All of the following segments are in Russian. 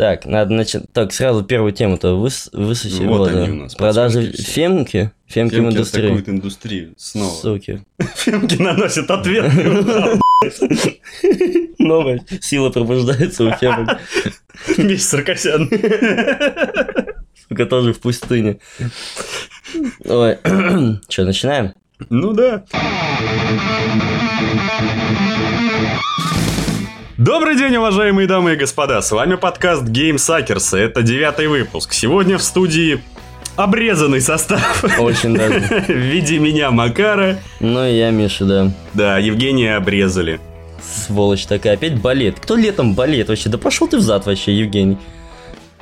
Так, надо начать. Так, сразу первую тему-то выс... высуси. Вот Вот, они у нас, Продажи фемки. Фемки в Фемки индустрии. атакуют индустрию. Снова. Суки. Фемки наносят ответ. Новая сила пробуждается у фемок. Меч Саркасян. Сука, тоже в пустыне. Ой, что, начинаем? Ну да. Добрый день, уважаемые дамы и господа. С вами подкаст Game Suckers. Это девятый выпуск. Сегодня в студии обрезанный состав. Очень даже. В виде меня, Макара. Ну и я, Миша, да. Да, Евгения обрезали. Сволочь такая, опять болеет. Кто летом болеет вообще? Да пошел ты в зад вообще, Евгений.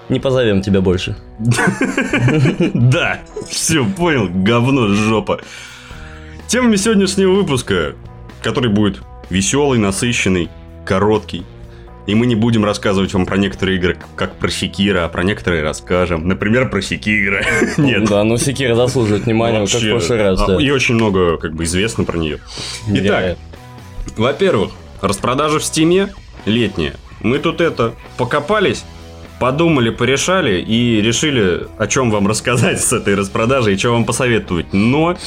Не позовем тебя больше. Да, все, понял, говно, жопа. Темами сегодняшнего выпуска, который будет веселый, насыщенный, короткий. И мы не будем рассказывать вам про некоторые игры, как про Секира, а про некоторые расскажем. Например, про Секира. Нет. Да, ну Секира заслуживает внимания, как в прошлый раз, а. И очень много, как бы, известно про нее. Итак, во-первых, распродажа в Стиме летняя. Мы тут это покопались, подумали, порешали и решили, о чем вам рассказать с этой распродажей и что вам посоветовать. Но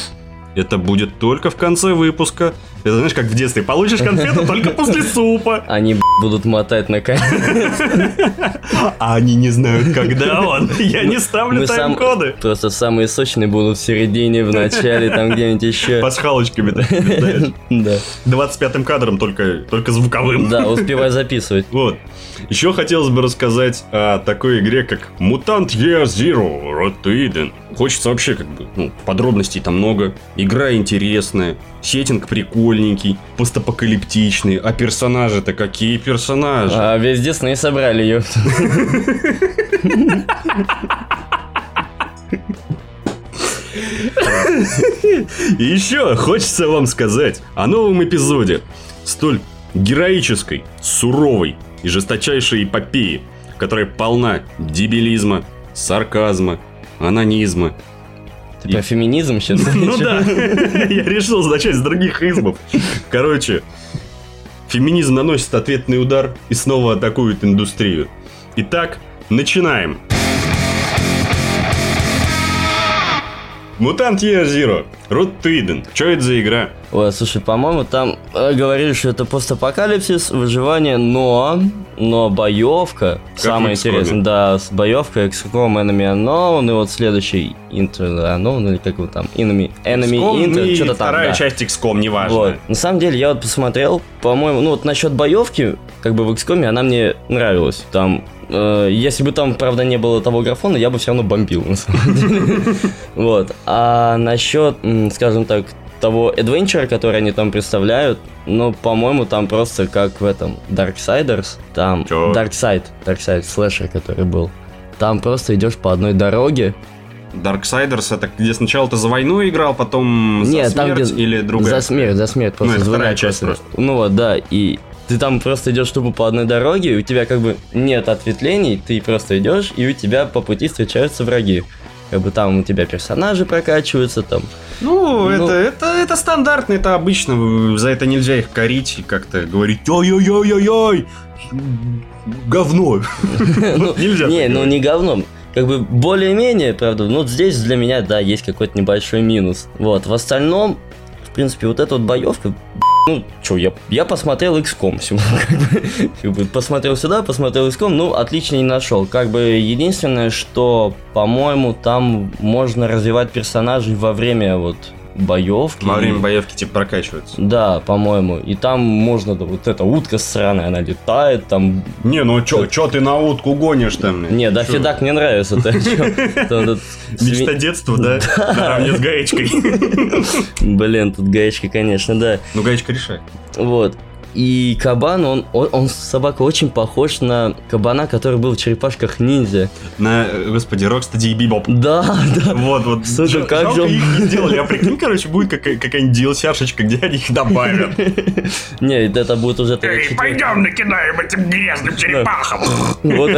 это будет только в конце выпуска. Это знаешь, как в детстве. Получишь конфету только после супа. Они будут мотать на камеру. А они не знают, когда он. Я не ставлю тайм-коды. Просто самые сочные будут в середине, в начале, там где-нибудь еще. Пасхалочками. Да. 25-м кадром, только, только звуковым. Да, успевай записывать. Вот. Еще хотелось бы рассказать о такой игре, как Mutant Year Zero Road to Eden. Хочется вообще, как бы, ну, подробностей там много. Игра интересная, сеттинг прикольненький, постапокалиптичный. А персонажи-то какие персонажи? А весь Дисней собрали ее. И еще хочется вам сказать о новом эпизоде столь героической, суровой и жесточайшей эпопеи, которая полна дебилизма, сарказма, анонизма. Ты про феминизм сейчас? Ну да, я решил начать с других измов. Короче, феминизм наносит ответный удар и снова атакует индустрию. Итак, начинаем. Мутант Year Zero. Root to Eden. Что это за игра? Ой, слушай, по-моему, там э, говорили, что это постапокалипсис, выживание, но, но боевка, самое в XCOM. интересное, да, с боевкой XCOM Enemy Unknown, и вот следующий Inter Unknown, или как его там, Enemy, Enemy XCOM Inter, что-то там, вторая да. часть XCOM, неважно. Вот. На самом деле, я вот посмотрел, по-моему, ну вот насчет боевки, как бы в XCOM она мне нравилась. Там, э, если бы там, правда, не было того графона, я бы все равно бомбил, на самом деле. Вот. А насчет, скажем так, того адвенчера, который они там представляют, ну, по-моему, там просто как в этом Darksiders, там Чё? Darkside, Darkside слэшер, который был. Там просто идешь по одной дороге, Darksiders это где сначала ты за войну играл, потом за Нет, там, смерть где или другая? За смерть, за смерть. Просто это вторая часть просто. Ну вот, да, и ты там просто идешь тупо по одной дороге, и у тебя как бы нет ответвлений, ты просто идешь, и у тебя по пути встречаются враги. Как бы там у тебя персонажи прокачиваются, там. Ну, Ну. это, это, это стандартно, это обычно. За это нельзя их корить и как-то говорить ой-ой-ой-ой-ой, говно. Ну, Нельзя Не, ну не говном. Как бы более-менее, правда, ну здесь для меня, да, есть какой-то небольшой минус. Вот, в остальном, в принципе, вот эта вот боевка, ну, что, я, я посмотрел XCOM бы, как бы посмотрел сюда, посмотрел XCOM, ну, отлично не нашел. Как бы единственное, что, по-моему, там можно развивать персонажей во время вот боевки. Во время боевки типа прокачиваются. Да, по-моему. И там можно, да, вот эта утка сраная, она летает, там Не, ну чё, чё ты на утку гонишь там? не, да? Федак мне нравится. Мечта детства, да? Наравне с гаечкой. Блин, тут гаечка, конечно, да. Ну, гаечка решает. Вот. И кабан, он, он, он, собака, очень похож на кабана, который был в черепашках ниндзя. На, э, господи, Рокстеди и Бибоп. Да, да. Вот, вот. Слушай, Жал- как жалко, же он- их не сделали. А прикинь, короче, будет какая- какая-нибудь DLC-шечка, где они их добавят. Не, это будет уже... Эй, пойдем накидаем этим грязным черепахам. Вот.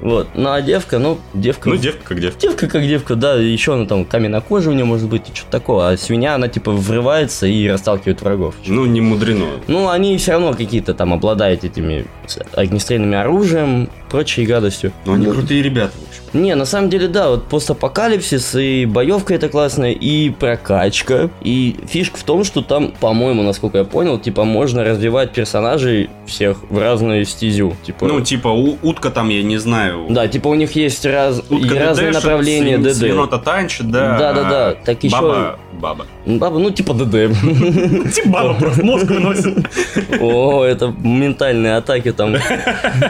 Вот. Ну, а девка, ну, девка... Ну, девка как девка. Девка как девка, да, еще она там каменная кожа у нее может быть и что-то такое, а свинья, она типа врывается и расталкивает врагов. Ну, не мудрено. Ну, они все равно какие-то там обладают этими огнестрельными оружием, прочей гадостью. Ну, они крутые ребята, в общем. Не, на самом деле, да, вот постапокалипсис и боевка это классная, и прокачка. И фишка в том, что там, по-моему, насколько я понял, типа можно развивать персонажей всех в разную стезю. Типа, Ну, типа, у- утка там, я не знаю. да, типа у них есть раз, и Утка разные ДДшит, направления ДД. Свинота танчит, да. Да-да-да, а так еще- Баба, баба. Баба, ну типа ДД. Типа баба просто мозг выносит. О, это ментальные атаки там,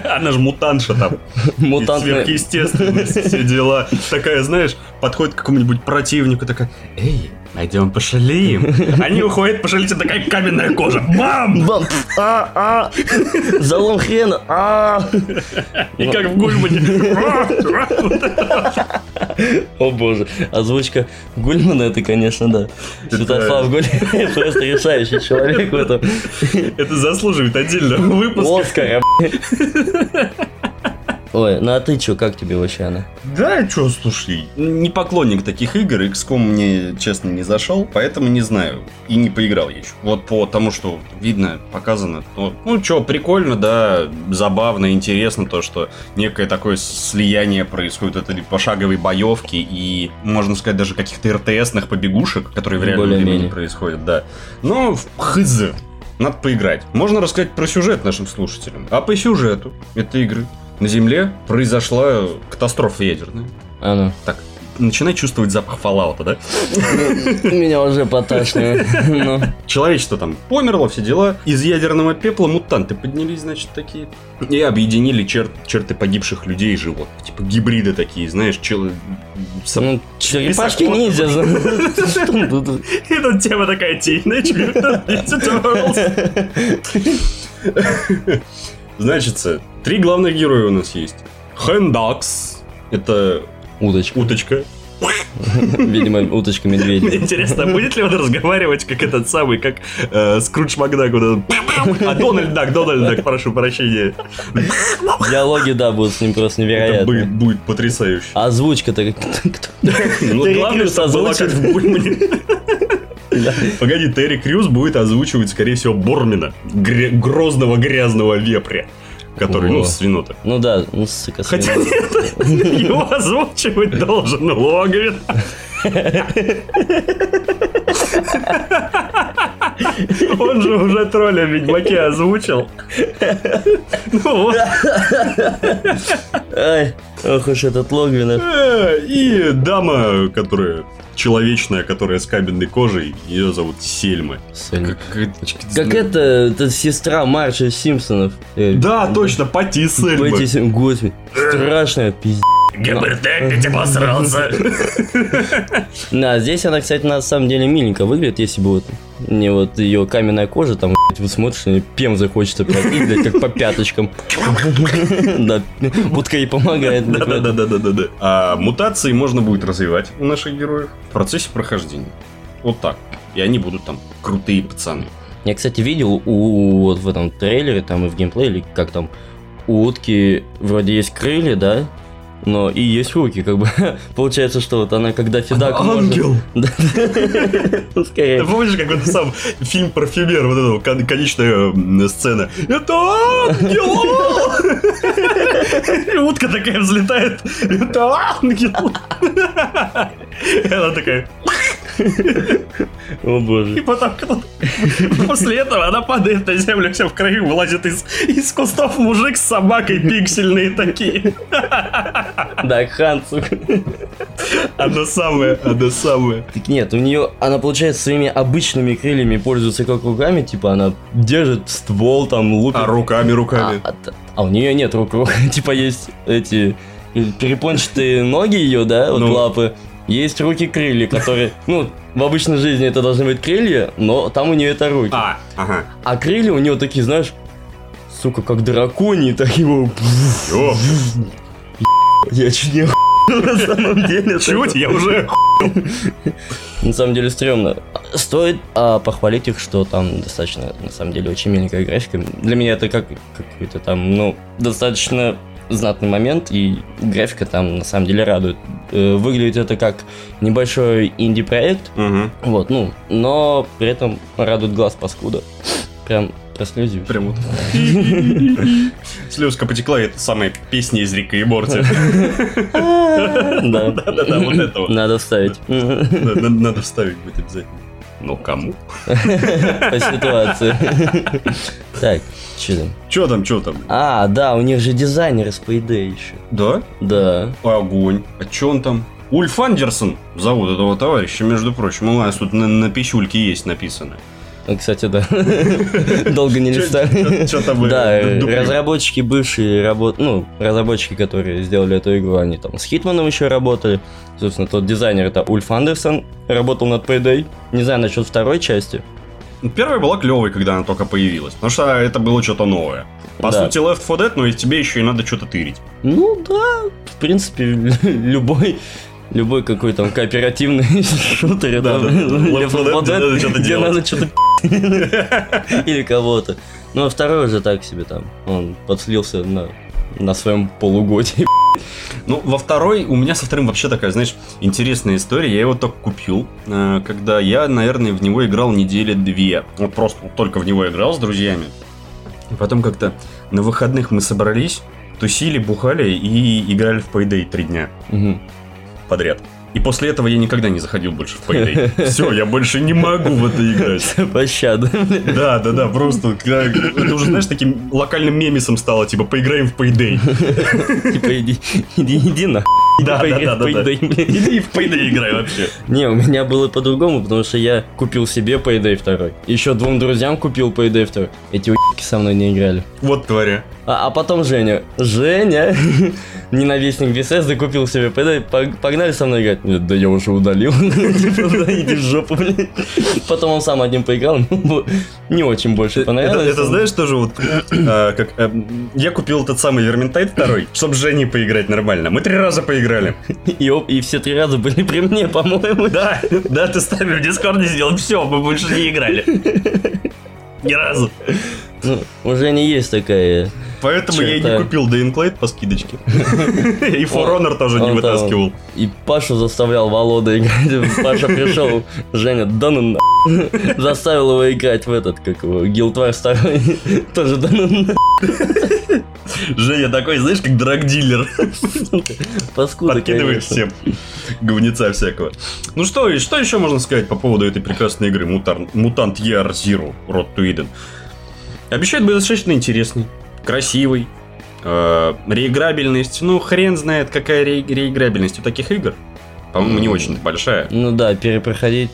Она же мутанша там. мутантные. Сверхъестественность, все дела. Такая, знаешь, подходит к какому-нибудь противнику, такая, эй, пойдем пошалеем. Они уходят пошалить, и такая каменная кожа. Бам! Бам! А, а! Залом хрена! А! И как в Гульмане. О боже, озвучка Гульмана это, конечно, да. Святослав Гульман просто решающий человек в этом. Это заслуживает отдельного выпуска. Оскара. Ой, ну а ты чё, как тебе вообще она? Да, что, слушай, не поклонник таких игр, XCOM мне, честно, не зашел, поэтому не знаю, и не поиграл еще. Вот по тому, что видно, показано, то, ну, что, прикольно, да, забавно, интересно то, что некое такое слияние происходит от этой пошаговой боевки и, можно сказать, даже каких-то РТСных побегушек, которые в реальном времени происходят, да. Но хз, надо поиграть. Можно рассказать про сюжет нашим слушателям. А по сюжету этой игры на Земле произошла катастрофа ядерная. А ну, Так, начинай чувствовать запах Fallout, да? меня уже поташнивает. Ну, Человечество там померло, все дела. Из ядерного пепла мутанты поднялись, значит, такие. И объединили чер- черты погибших людей и животных. Типа гибриды такие, знаешь, чел... сам- ну, черепашки ниндзя. Тут тема такая Teenage Mutant Ninja Turtles. Значит, три главных героя у нас есть. Хэндакс. Это Удочка. уточка. Видимо, уточка Мне медведя. интересно, будет ли он разговаривать, как этот самый, как э, Скрудж Макдак, вот этот, а Дональд Дак, Дональд Дак, прошу прощения. Диалоги, да, будут с ним просто Это будет, невероятные. будет потрясающе. А Озвучка-то как... Ну, главное, как озвучит. в Гульмане. Погоди, Терри Крюс будет озвучивать, скорее всего, Бормина, грозного грязного вепря, который, ну, свинота. Ну да, ну сука, Хотя свинья. его озвучивать должен Логвин. Он же уже тролля в Ведьмаке озвучил. Ну вот. Ай, ох уж этот Логвинов. Э, И дама, которая человечная, которая с каменной кожей, ее зовут Сельма. Сельма. Как, Как это, это сестра Марша Симпсонов. Э, Да, точно, Пати Сельма. Пойти с- Господи, страшная пиздец. ГБТ опять обосрался. Да, здесь она, кстати, на самом деле миленько выглядит, если бы вот не вот ее каменная кожа, там, блядь, вы смотришь, и пем захочется пройти, блядь, как по пяточкам. Да, утка ей помогает. Да-да-да-да-да. А мутации можно будет развивать у наших героев в процессе прохождения. Вот так. И они будут там крутые пацаны. Я, кстати, видел у вот в этом трейлере, там и в геймплее, или как там, у утки вроде есть крылья, да? Но и есть руки, как бы. Получается, что вот она, когда фидак может- Да. Ну. Ты помнишь, как это сам фильм парфюмер, вот эта кон- конечная сцена? Это ангел! Утка такая взлетает. Это ангел! И она такая... О боже. И потом после этого она падает на землю, вся в крови, вылазит из, из кустов мужик с собакой пиксельные такие. Да, Хан, сука. Она самая, она самая. Так нет, у нее, она, получается, своими обычными крыльями пользуется как руками, типа она держит ствол, там, лупит. А руками, А, руками. а т- а у нее нет рук, типа есть эти перепончатые ноги ее, да, вот Ну. лапы. Есть руки-крылья, которые, ну, в обычной жизни это должны быть крылья, но там у нее это руки. А, ага. А крылья у нее такие, знаешь, сука, как драконьи, так его... Я чуть не на самом деле. чуть, я уже... На самом деле стрёмно. Стоит а, похвалить их, что там достаточно, на самом деле, очень миленькая графика. Для меня это как какой-то там, ну, достаточно знатный момент, и графика там на самом деле радует. Э, Выглядит это как небольшой инди-проект, Мгм. вот, ну, но при этом радует глаз паскуда. Прям прослезил. Прям вот. слезка потекла, это самая песня из Рика и Морти. Да. Да-да-да, вот это вот. Надо вставить. Надо надо вставить будет обязательно. Но кому? По ситуации. Так, что там? Че там, че там? А, да, у них же дизайнер из Payday еще. Да? Да. Огонь. А че он там? Ульф Андерсон зовут этого товарища, между прочим. У нас тут на, на писюльке есть написано. Кстати, да. Долго не листали. Там вы Да, дублируете? разработчики бывшие работ, ну, разработчики, которые сделали эту игру, они там с Хитманом еще работали. Собственно, тот дизайнер это Ульф Андерсон, работал над Payday. Не знаю насчет второй части. Ну, Первая была клевой, когда она только появилась. Потому что это было что-то новое. По Да. сути, Left 4 Dead, но и тебе еще и надо что-то тырить. Ну да, в принципе, любой любой какой там кооперативный шутер, Да, да, да. Left 4 Dead, где надо что-то или кого-то. Ну а второй уже так себе там, он подслился на на своем полугодии. Ну, во второй, у меня со вторым вообще такая, знаешь, интересная история. Я его только купил, э, когда я, наверное, в него играл недели две. Вот просто вот только в него играл с друзьями. И потом как-то на выходных мы собрались, тусили, бухали и играли в Payday три дня Мгм. Подряд. И после этого я никогда не заходил больше в Payday. Все, я больше не могу в это играть. Пощада. Да, да, да, просто когда- это уже, знаешь, таким локальным мемесом стало, типа, поиграем в Payday. Типа иди, иди, иди на. Да, да, да, да, да. Иди в Payday играй вообще. Не, у меня было по-другому, потому что я купил себе Payday 2. Еще двум друзьям купил Payday 2. Эти уебки со мной не играли. Вот тваря. А, а потом Женя. Женя, ненавистник Bethesda, купил себе. Пог- Погнали со мной играть. Нет, да я уже удалил. Типа, иди в жопу, блин. Потом он сам один поиграл, не очень больше понравилось. это знаешь тоже вот, а, как а, я купил этот самый Vermintide второй, чтобы с Женей поиграть нормально. Мы три раза поиграли. И, и все три раза были при мне, по-моему. Да, да, ты с нами в Дискорде сидел, все, мы больше не играли. Ни разу. Ну, у Жени есть такая... Поэтому я и не купил Light по скидочке. И For Honor тоже не вытаскивал. И Пашу заставлял Волода играть. Паша пришел, Женя, да ну на. Заставил его играть в этот, как его, Guild 2. Тоже да ну на. Женя такой, знаешь, как драгдилер. Паскуда, Подкидывает всем говнеца всякого. Ну что, что еще можно сказать по поводу этой прекрасной игры Мутант, Мутант ER Zero Road to Eden? Обещает быть достаточно интересный, красивый, э, реиграбельность. Ну, хрен знает, какая ре- реиграбельность у таких игр. По-моему, не очень большая. Ну да, перепроходить,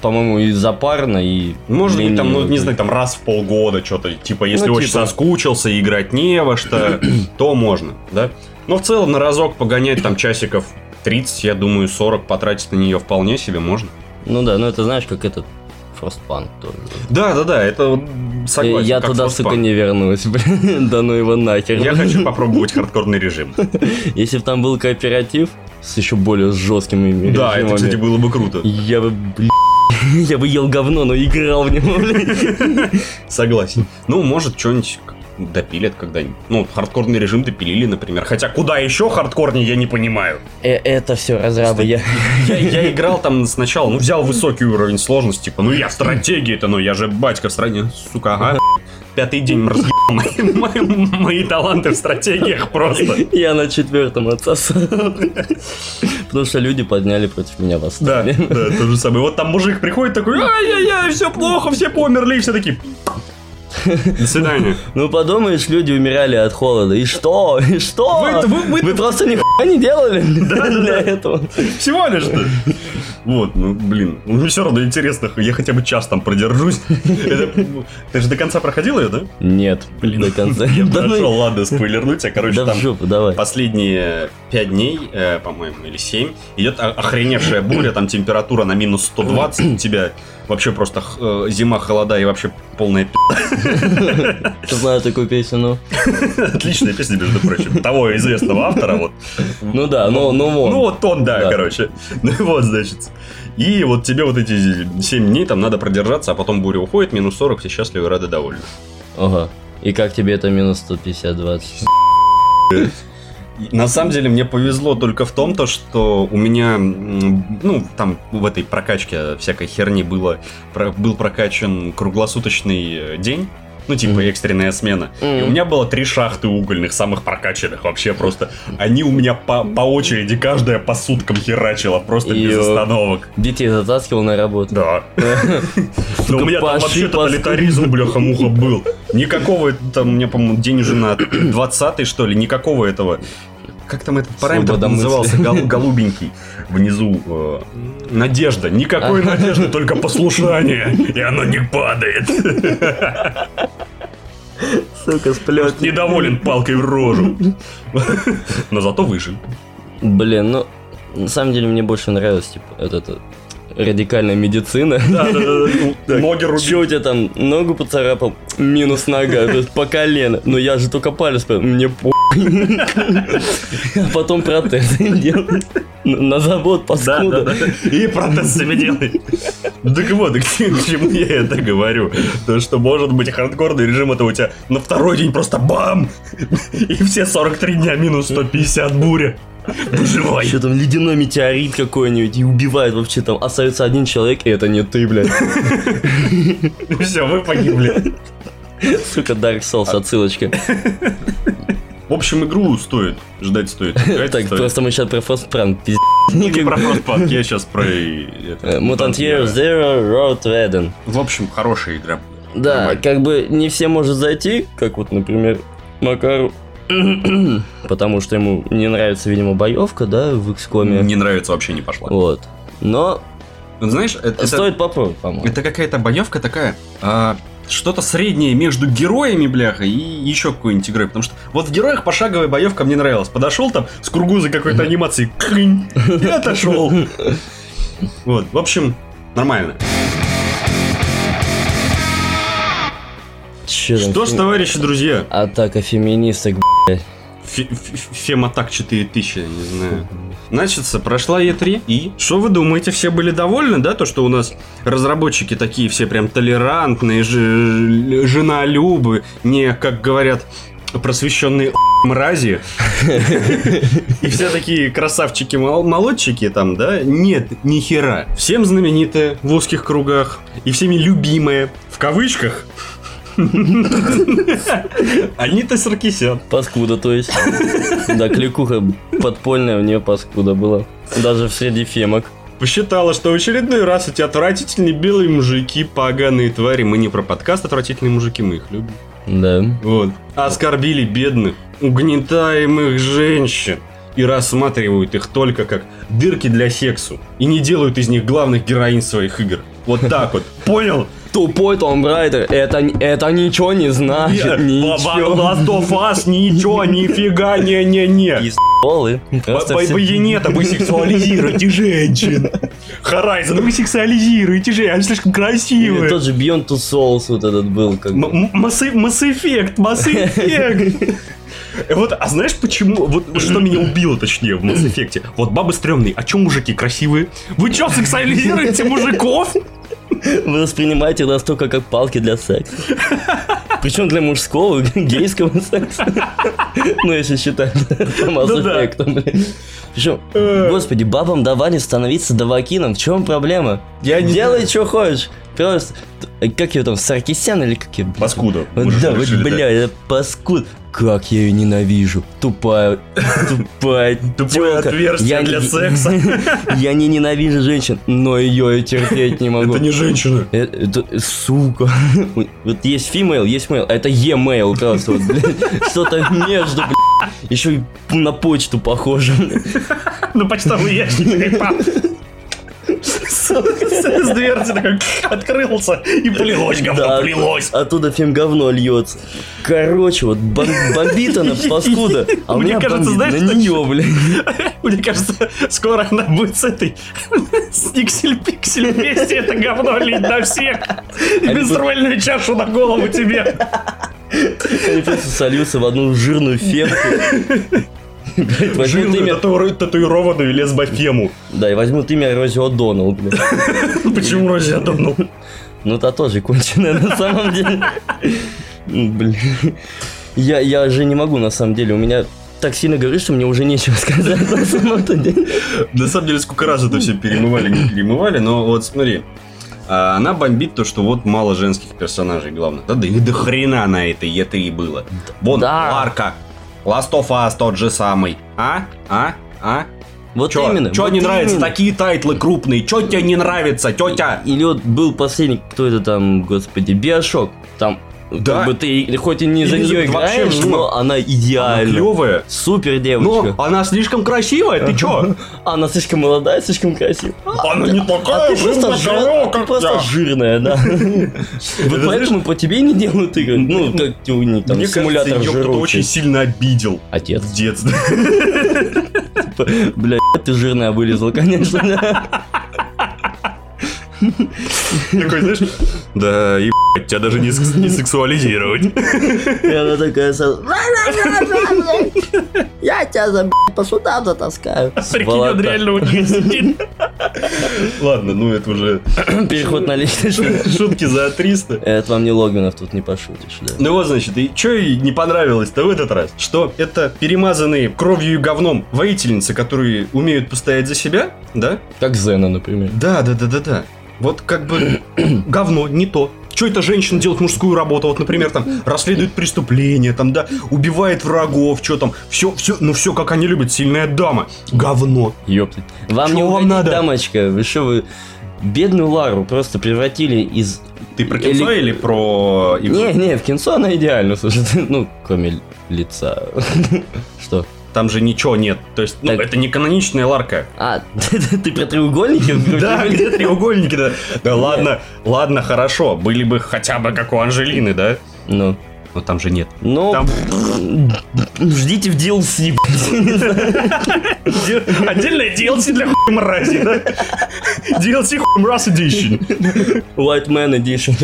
по-моему, и запарно, и... Может быть, там, ну, не знаю, там раз в полгода что-то, типа, если Ну, очень типа. соскучился и играть не во что, то можно, да? Но в целом на разок погонять там часиков 30, я думаю, 40 потратить на нее вполне себе можно. Ну да, ну это знаешь, как этот Frostpunk тоже. Да, да, да, это согласен. Я туда, Frostpunk. сука, не вернусь, блин. Да ну его нахер. Я хочу попробовать хардкорный режим. Если бы там был кооператив с еще более жесткими Да, это, режимами, кстати, было бы круто. Я бы, блин, я бы ел говно, но играл в него, блин. Согласен. Ну, может, что-нибудь допилят когда-нибудь. Ну, хардкорный режим допилили, например. Хотя куда еще хардкорнее, я не понимаю. Э, Это все разрабы, я... Я, я играл там сначала, ну, взял высокий уровень сложности, типа, ну, я в стратегии-то, ну, я же батька в стране, сука, ага. Пятый день разъебал мои, мои, мои таланты в стратегиях просто. Я на четвертом отсосал. Потому что люди подняли против меня Да, восстание. да, то же самое. Вот там мужик приходит такой, ай-яй-яй, все плохо, все померли, и все такие... До свидания. Ну подумаешь, люди умирали от холода. И что? И что? Вы- вы- вы- просто нихуя не делали для этого. Всего лишь-то. Вот, ну, блин, ну, мне все равно интересно, я хотя бы час там продержусь. Это- Ты же до конца проходил ее, да? Нет, Блин, до конца. Я Да ну- прошел, ладно, спойлернуть, а, короче, Да там последние 5 дней, э, по-моему, или 7, идет охреневшая буря, там температура на минус 120, у тебя вообще просто э, зима, холода и вообще полная пи***. Знаю такую песню, ну. Отличная песня, между прочим, того известного автора, вот. Ну да, ну, ну вон. Ну вот он, да, Да. короче. Ну и вот, значит. И вот тебе вот эти 7 дней там надо продержаться, а потом буря уходит, минус 40, все счастливы, рады, довольны. Ага. И как тебе это минус 150, 20? И На самом деле мне повезло только в том, то, что у меня, ну, там в этой прокачке всякой херни было, про- был прокачан круглосуточный э, день. Ну, типа экстренная смена. И Мгм. у меня было три шахты угольных, самых прокачанных вообще просто. Они у меня по, по очереди, каждая по суткам херачила, просто без Йо. остановок. Детей затаскивал на работу. Да. Но у меня там вообще тоталитаризм, бляха-муха, был. Никакого, там, у меня, по-моему, день уже на 20 что ли, никакого этого. Как там этот параметр назывался? Гол- голубенький. Внизу. э, Надежда. Никакой надежды, только послушание. И оно не падает. Сука, сплет. Недоволен палкой в рожу. Но зато выжил. Блин, ну, на самом деле мне больше нравилась, типа, вот эта радикальная медицина. Да-да-да. Ноги рубить. Че у тебя там ногу поцарапал? Минус нога, по колено. Но я же только палец, мне по. А потом протез делать. На завод Да, да, да. паскуда. И протез себе делай. Так вот, к чему я это говорю? То, что может быть хардкорный режим, это у тебя на второй день просто бам! И все 43 дня минус 150 буря. Выживай. Еще там ледяной метеорит какой-нибудь и убивает вообще там. Остается один человек, и это не ты, блядь. Все, вы погибли. Сука, Dark Souls отсылочка. В общем, игру стоит. Ждать стоит. Так, просто мы сейчас про Frostpunk пиздец. Не про Frostpunk, я сейчас про... это, Э, Mutant Year. Zero Road to Eden. В общем, хорошая игра. Да, как бы не все может зайти, как вот, например, Макару. Потому что ему не нравится, видимо, боевка, да, в XCOM. Не нравится, вообще не пошла. Вот. Но Ну, Знаешь, это- стоит попробовать, по-моему. Это какая-то боевка такая, а, что-то среднее между героями, бляха, и еще какой-нибудь игрой. Потому что вот в героях пошаговая боевка мне нравилась. Подошел там с кругузой какой-то анимации, клинь, и отошел. Вот, в общем, нормально. Там? Что ж, товарищи друзья, Атака феминисток, блядь. Фе- фе- Фематак 4000, я не знаю. Значит, прошла E3, и что вы думаете, все были довольны, да, то, что у нас разработчики такие все прям толерантные, ж- женолюбы, не, как говорят, просвещенные мрази. И все такие красавчики-молодчики там, да? Нет, ни хера. Всем знаменитая в узких кругах и всеми любимая, в кавычках, Анита Саркисян. Паскуда, то есть. Да, кликуха подпольная у нее паскуда была. Даже среди фемок. Посчитала, что в очередной раз эти отвратительные белые мужики, поганые твари. Мы не про подкаст отвратительные мужики, мы их любим. Да. Вот. Оскорбили бедных, угнетаемых женщин. И рассматривают их только как дырки для сексу. И не делают из них главных героинь своих игр. Вот так вот. Понял? Тупой Том Райдер, это, это ничего не значит, ничего. Last of Us, ничего, нифига, не-не-не. Все- Байонета, вы сексуализируете женщин. Horizon, вы сексуализируете женщин, они слишком красивые. тот же Beyond Two Souls вот этот был. Как... Mass Mass Effect, Mass Effect. Вот, а знаешь почему? Вот что меня убило, точнее, в Mass Effect. Вот бабы стрёмные, а чё мужики красивые? Вы чё, сексуализируете мужиков? Вы воспринимаете нас только как палки для секса. Причем для мужского, гейского секса. Ну, если считать Mass блин. Причем, Э. господи, бабам давали становиться давакином. В чем проблема? Я не Делай, что хочешь. Просто, как ее там, Саркисян или как ее? Паскуда. Да, вот, бля, это паскуд. Как я ее ненавижу. Тупая, тупая Тупое тёлка. отверстие Я для секса. Я не ненавижу женщин, но ее я терпеть не могу. Это не женщина. Э, Это, сука. Вот есть female, есть male, а это e-mail вот, блядь. Что-то между. Еще и на почту похоже. Ну, почтовый ящик. С дверцы такой открылся и полилось говно, Да, полилось. Оттуда фем говно льется. Короче, вот бом- бомбит она, паскуда. А Мне кажется, знаешь, на нее, блядь. Мне кажется, скоро она будет с этой с Никсель-Пиксель вместе это говно лить на всех. Менструальную чашу на голову тебе. Они просто сольются в одну жирную фемку. Блядь, Возьмут имя, татуированную лесбофему. да, и возьмут имя Рози О'Доннелл, блядь. Почему Рози Адоннелл? Ну, та тоже конченая на самом деле. Блин. Я, я же не могу, на самом деле. У меня так сильно говорит, что мне уже нечего сказать на самом-то деле. На самом деле, сколько раз это все перемывали, не перемывали, но вот смотри. А она бомбит то, что вот мало женских персонажей, главное. Да, да и до хрена на этой Е3 было. Вон, Да. Ларка, Last of Us тот же самый. А? А? А? Вот Чё? именно. Чё вот не нравится? именно. Такие тайтлы крупные. Чё тебе не нравится, тетя? Или вот был последний, кто это там, господи, BioShock. Там, Да. как бы ты хоть и не за нее играешь, но она идеальна. Клевая. Супер Но девочка. она слишком красивая, ты чё? Она слишком молодая, слишком красивая. Она не А такая ты просто, жир- ты просто жирная, да. Вот поэтому по тебе не делают игры. Ну, как у них там Мне симулятор кажется, её кто-то очень сильно обидел. Отец. В детстве. Бля, ты жирная вылезла, конечно. Такой, знаешь, да, ебать, тебя даже не, не сексуализировать. И она такая сразу... Я тебя за по судам затаскаю. Прикинь, он реально у них сидит. Ладно, ну это уже Переход на личность. шутки за 300. Это вам не Логвинов, тут не пошутишь, да. Ну вот, значит, и что ей не понравилось-то в этот раз? Что это перемазанные кровью и говном воительницы, которые умеют постоять за себя, да? Как Зена, например. Да, да, да, да, да. Вот как бы говно, не то. Что это женщина делает мужскую работу? Вот, например, там расследует преступление, там, да, убивает врагов, что там, все, все, ну все, как они любят, сильная дама. Говно. Ёптать. Вам Чё не вам надо? дамочка. Вы что, вы бедную Лару просто превратили из... Ты про кинцо Или- или про? Не, не, в кинцо она идеально, слушай. Ну, кроме лица. Что? Там же ничего нет. То есть, ну, Так. это не каноничная ларка. А, ты про треугольники? в груди? Да, где треугольники, да. Да ладно, ладно, хорошо. Были бы хотя бы как у Анжелины, да? Ну, Но там же нет. ну, Там ждите в DLC. отдельное DLC для хуй мрази, да? DLC хуй мраз edition. White Man Edition.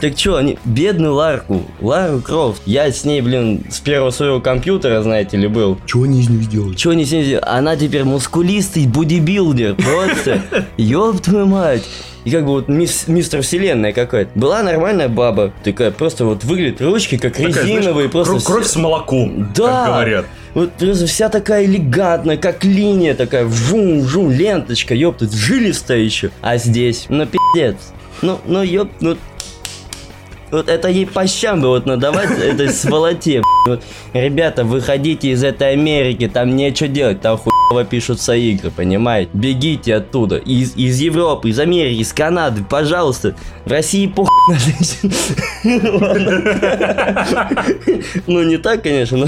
Так чё, они бедную Ларку, Лару Крофт. Я с ней, блин, с первого своего компьютера, знаете ли, был. Чего они из них сделали? Чё не с ней сделать? Она теперь мускулистый бодибилдер, просто. Ёб твою мать. И как бы вот мис- мистер вселенная какая-то. Была нормальная баба, такая просто вот выглядит, ручки как резиновые, просто... Кровь, кровь с молоком, Да. как говорят. Вот просто вся такая элегантная, как линия такая, вжум-вжум, ленточка, ёптать, жилистая еще. А здесь, ну пиздец. Ну, ну ёп, ну... Вот это ей по щам бы вот надавать, этой сволоте. Вот, ребята, выходите из этой Америки, там нечего делать, там хуево пишутся игры, понимаете? Бегите оттуда, из, из Европы, из Америки, из Канады, пожалуйста. В России похуй на женщин. Ну, не так, конечно, но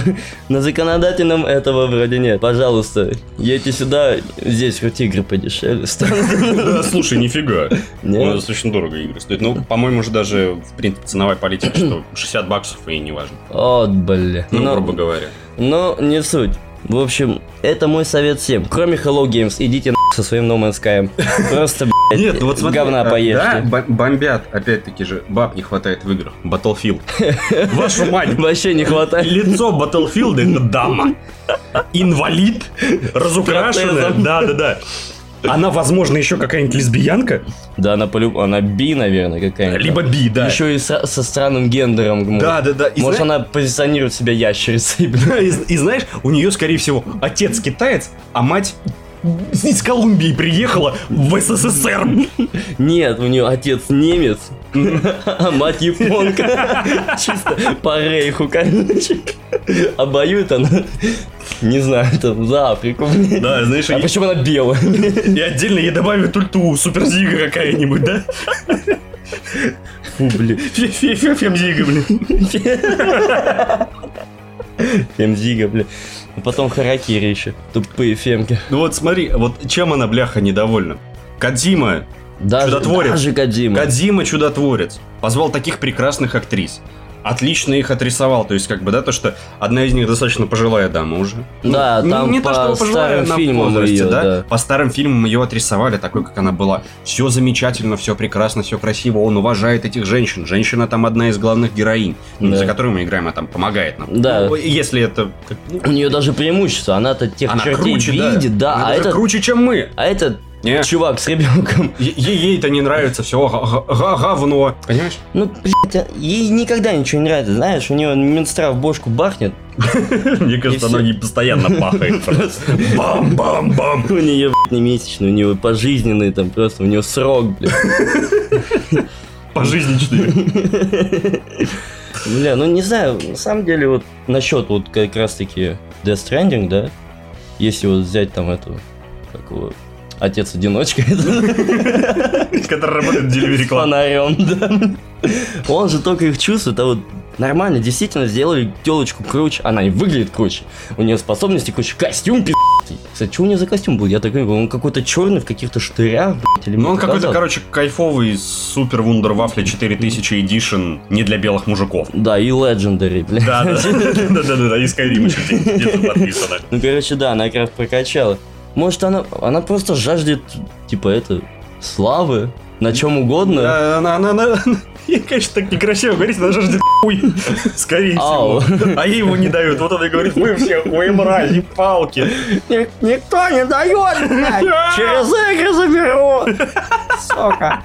на законодательном этого вроде нет. Пожалуйста, едьте сюда, здесь хоть игры подешевле станут. Слушай, нифига. Нет? Ну, достаточно дорого игры стоят. Ну, по-моему, уже даже, в принципе, ценовая политика, что 60 баксов и не важно. От, бля. Ну, грубо говоря. Но не суть. В общем, это мой совет всем. Кроме Hello Games, идите на со своим No Man's Sky. Просто, блядь, Нет, ну вот смотри, говна а, Да, поешьте. бо- бомбят, опять-таки же, баб не хватает в играх. Battlefield. Вашу мать, Вообще не хватает. лицо Battlefield это дама. Инвалид, разукрашенная. Да, да, да. Она, возможно, еще какая-нибудь лесбиянка, Да, она полюб... она би, наверное, какая-нибудь. либо би, да. Еще и со, со странным гендером. Да, да, да. И Может, зна- она позиционирует себя ящерицей. Да, И, и знаешь, у нее, скорее всего, отец китаец, а мать из Колумбии приехала в СССР. Нет, у нее отец немец, а мать японка. Чисто по рейху, короче. А боюет она, не знаю, там, за Африку. Да, знаешь, А и, почему она белая? и отдельно ей добавят ульту, суперзига какая-нибудь, да? Фу, блин. Фе- фе- фе- Фемзига, блин. Фемзига, блин. А потом харакири еще. Тупые фемки. Ну вот смотри, вот чем она, бляха, недовольна? Кадзима, Даже, Чудотворец. даже Кодзима. Кадзима чудотворец. Позвал таких прекрасных актрис. Отлично их отрисовал. То есть, как бы, да, то, что одна из них достаточно пожилая дама уже. Да, Ну, там по чтобы пожилая, старым фильмам возрасте, её, да? да. По старым фильмам ее отрисовали такой, как она была. Все замечательно, все прекрасно, все красиво. Он уважает этих женщин. Женщина там одна из главных героинь, ну, Да. за которую мы играем, она там помогает нам. Да. Ну, если это... ну, У нее даже преимущество. Она-то тех она чертей круче, да. видит, да. Она а этот, круче, чем мы. а этот Не. чувак с ребенком. Е- Ей это не нравится, все говно. Понимаешь? Ну, блядь, а ей никогда ничего не нравится, знаешь, у нее Минстра в бошку бахнет, Мне кажется, она не постоянно пахает. просто. Бам-бам-бам. У нее, блядь, не месячный, у него пожизненный, там просто у него срок, блядь. Пожизничный. Бля, ну не знаю, на самом деле вот насчет вот как раз таки Death Stranding, да, если вот взять там эту, как его, отец-одиночка, Который работает в Club. фонарем, да. Он же только их чувствует, а вот нормально, действительно сделали телочку круче, она и выглядит круче. У нее способности круче, костюм пи***ый. Кстати, что у нее за костюм был? Я так понимаю, он какой-то черный в каких-то штырях, блядь, или Ну, он какой-то, показалось? короче, кайфовый супер вундер вафли 4000 Edition не для белых мужиков. Да, и Legendary, блядь. Да, да, да, да, да, и Skyrim еще где-то подписано. Ну, короче, да, она как раз прокачала. Может, она, она просто жаждет, типа, это, славы, на чем угодно. Да, Она, она, она, я, конечно, так некрасиво говорить, она жаждет хуй, скорее Ау. всего. А ей его не дают. Вот он и говорит, вы все хуй мрази, палки. Ни- никто не дает, блядь. Через игры заберу. Сука.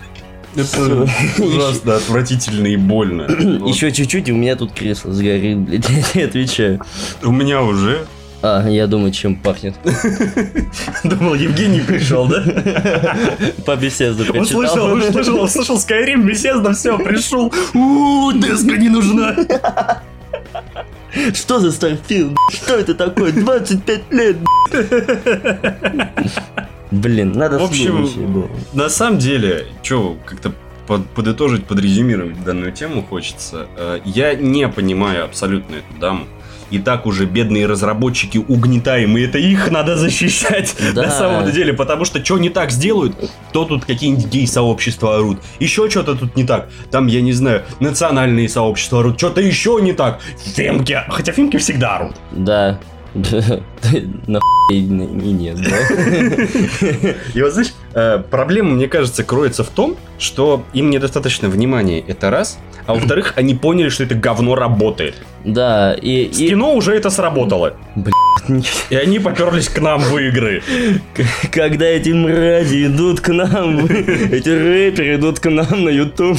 Это ужасно, отвратительно и больно. Еще чуть-чуть, и у меня тут кресло сгорит, блядь, я отвечаю. У меня уже. А, я думаю, чем пахнет. Думал, Евгений пришел, да? По беседу Услышал, прочитал. услышал, услышал Skyrim, беседа, все, пришел. У, деска не нужна. Что за Starfield? Что это такое? 25 лет, Блин, надо В общем. На самом деле, что, как-то под- подытожить, подрезюмировать данную тему хочется. Э, Я не понимаю абсолютно эту даму. И так уже бедные разработчики угнетаемые, это их надо защищать Да. на самом деле, потому что что не так сделают, то тут какие-нибудь гей-сообщества орут, еще что-то тут не так, там, я не знаю, национальные сообщества орут, что-то еще не так, фемки, хотя фемки всегда орут. Да. Нахуй и нет, да? И вот знаешь, проблема, мне кажется, кроется в том, что им недостаточно внимания, это раз, а во-вторых, они поняли, что это говно работает. Да, и... С и- кино уже это сработало. И они поперлись к нам в игры. Когда эти мрази идут к нам, эти рэперы идут к нам на YouTube.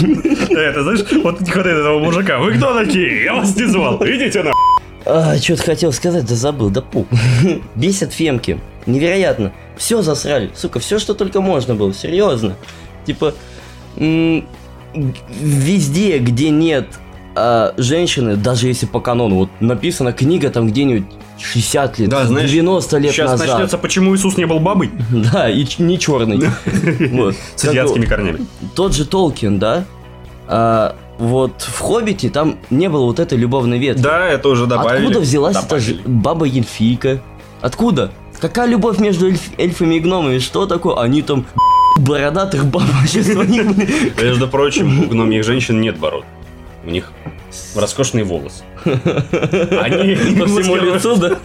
Это, знаешь, вот не хватает этого мужика. Вы кто такие? Я вас не звал. Идите на. А, что-то хотел сказать, да забыл, да пу. Бесят фемки. Невероятно. Все засрали. Сука, все, что только можно было. Серьезно. Типа, везде, где нет а, женщины, даже если по канону, вот написана книга там где-нибудь 60 лет, Да, знаешь, 90 лет Сейчас назад. начнется, почему Иисус не был бабой. Да, и не черный. С азиатскими корнями. тот же Толкин, да? А, вот в Хоббите там не было вот этой любовной ветки. Да, это уже добавили. Откуда взялась эта баба Ельфийка? Откуда? Какая любовь между эльф- эльфами и гномами? Что такое? Они там бородатых баб. Между прочим, у гномьих женщин нет бород. У них роскошные волосы. Они По всему лицу, да?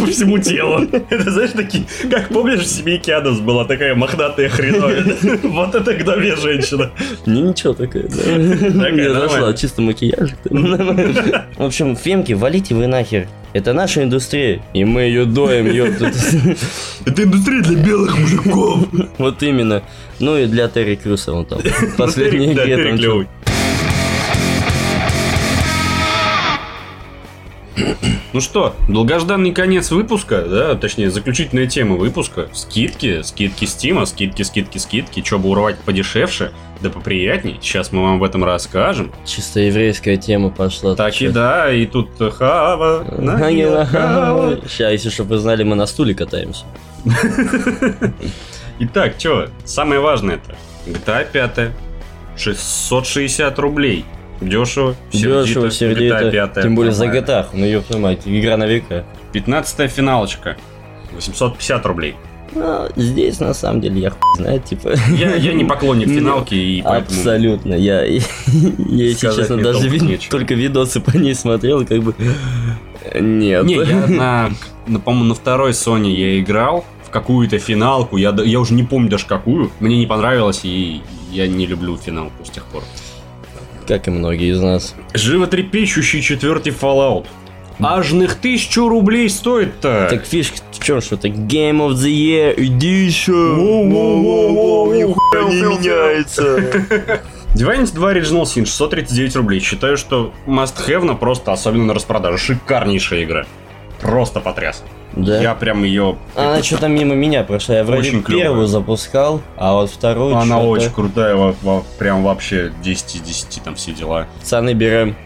по всему телу. Это, знаешь, такие, как помнишь, в семейке Адамс была такая мохнатая хреновина. Вот это гномья женщина. Не, ничего такая, да. Не зашла, нормально. чисто макияж. В общем, фемки, валите вы нахер. Это наша индустрия, и мы ее доем, ёпта. Это индустрия для белых мужиков. Вот именно. Ну и для Терри Крюса он там. Последний игре там. Ну что, долгожданный конец выпуска, да, точнее, заключительная тема выпуска. Скидки, скидки Стима, скидки, скидки, скидки. Че бы урвать подешевше, да поприятней. Сейчас мы вам об этом расскажем. Чисто еврейская тема пошла. Так и да, и тут хава, нагила, хава. Сейчас, если чтобы вы знали, мы на стуле катаемся. Итак, что, самое важное это GTA 5, 660 рублей. Дешево, Дешево, сердито, сердито. GTA 5. Тем более за нормально. GTA. Ну твою мать, игра на века. 15 финалочка. 850 рублей. Ну, здесь на самом деле я хуй знает, типа. Я, я не поклонник Не, финалки, и поэтому... Абсолютно. Я, я если честно, даже толком ви- нечего. только видосы по ней смотрел, как бы. Нет. Не, я на, на, по-моему, на второй Sony я играл в какую-то финалку, я, да- я уже не помню даже какую. Мне не понравилось, и я не люблю финалку с тех пор. Как и многие из нас. Животрепещущий четвертый Fallout. Ажных тысячу рублей стоит-то. Так фишка в чем, что это Game of the Year Edition. Воу-воу-воу-воу, нихуя не меняется. Divinity 2 Original Sin 639 рублей. Считаю, что must have на просто, особенно на распродаже. Шикарнейшая игра. Просто потряс. Да. Я прям ее... Она что-то мимо меня прошла. Я вроде Очень первую запускал, а вот вторую Она очень крутая, во- во- прям вообще 10 из 10 там все дела. Пацаны, берем.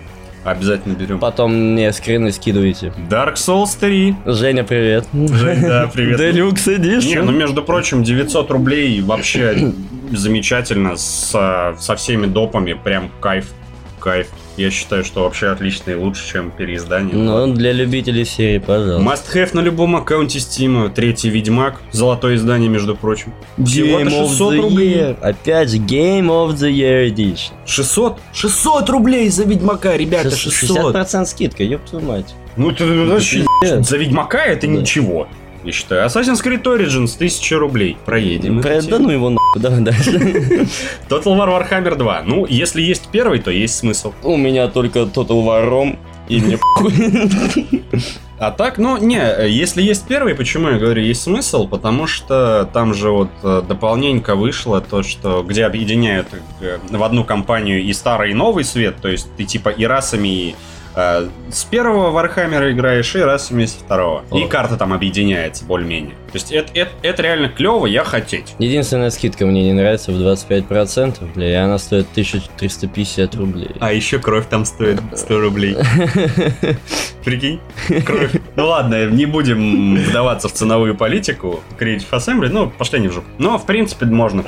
Обязательно берем. Потом мне скрины скидывайте. Dark Souls 3. Женя, привет. Жень, да, привет. Делюкс Не, ну между прочим, 900 рублей вообще замечательно со, со всеми допами, прям кайф, кайф. Я считаю, что вообще отлично и лучше, чем переиздание. Ну, для любителей серии, пожалуйста. Must have на любом аккаунте Steam. Третий Ведьмак. Золотое издание, между прочим. Всего-то Game of 600 the рублей. Year. Опять же, Game of the Year Edition. 600? 600 рублей за Ведьмака, ребята, 600. 60% скидка, ёб твою мать. Ну это вообще за Ведьмака это Да. ничего. Я считаю. Assassin's Creed Origins 1000 рублей. Проедем. Про- эту Да ну его нахуй, давай дальше. Total War Warhammer 2. Ну, если есть первый, то есть смысл. У меня только Total War Rome, и мне. А так, ну, не, э, если есть первый, почему я говорю, есть смысл? Потому что там же вот э, дополненько вышло то, что где объединяют э, в одну компанию и старый, и новый свет, то есть ты типа и расами э, с первого Вархаммера играешь, и расами с второго. И О. карта там объединяется более-менее. То есть это, это, это реально клево, я хотеть. Единственная скидка мне не нравится в 25%, бля, и она стоит 1350 рублей. А еще кровь там стоит 100 рублей. Прикинь? Кровь. Ну ладно, не будем вдаваться в ценовую политику Creative Assembly, ну, пошли они в жопу. Но, в принципе, можно.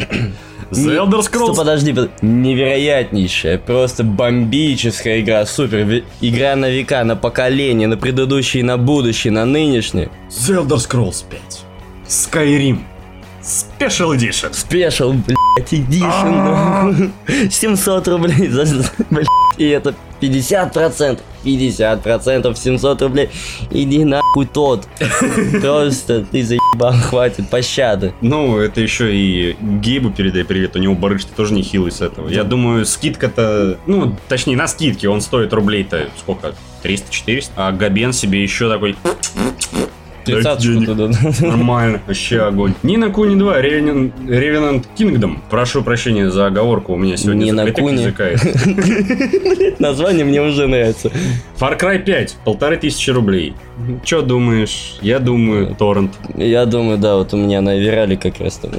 The Elder Стоп, Scrolls. подожди, под- невероятнейшая, просто бомбическая игра, супер, игра на века, на поколение, на предыдущие, на будущее, на нынешнее. The Elder Scrolls 5. Skyrim. Special Edition. Спешл, блядь, edition, 700 рублей, за, блядь, и это 50%, 50% 700 рублей, иди нахуй тот, просто ты заебал, хватит пощады. Ну, это еще и Гейбу передай привет, у него барыш тоже не хилый с этого. Я думаю, скидка-то, ну, точнее, на скидке он стоит рублей-то сколько? 300-400? А Габен себе еще такой Тридцаточку туда. Нормально, вообще огонь. Нина Куни 2, Ревенан- Revenant Kingdom. Прошу прощения за оговорку, у меня сегодня Нина Куни. Название мне уже нравится. Far Cry 5, полторы тысячи рублей. Че думаешь? Я думаю, торрент. Я думаю, да, вот у меня на Вирале как раз там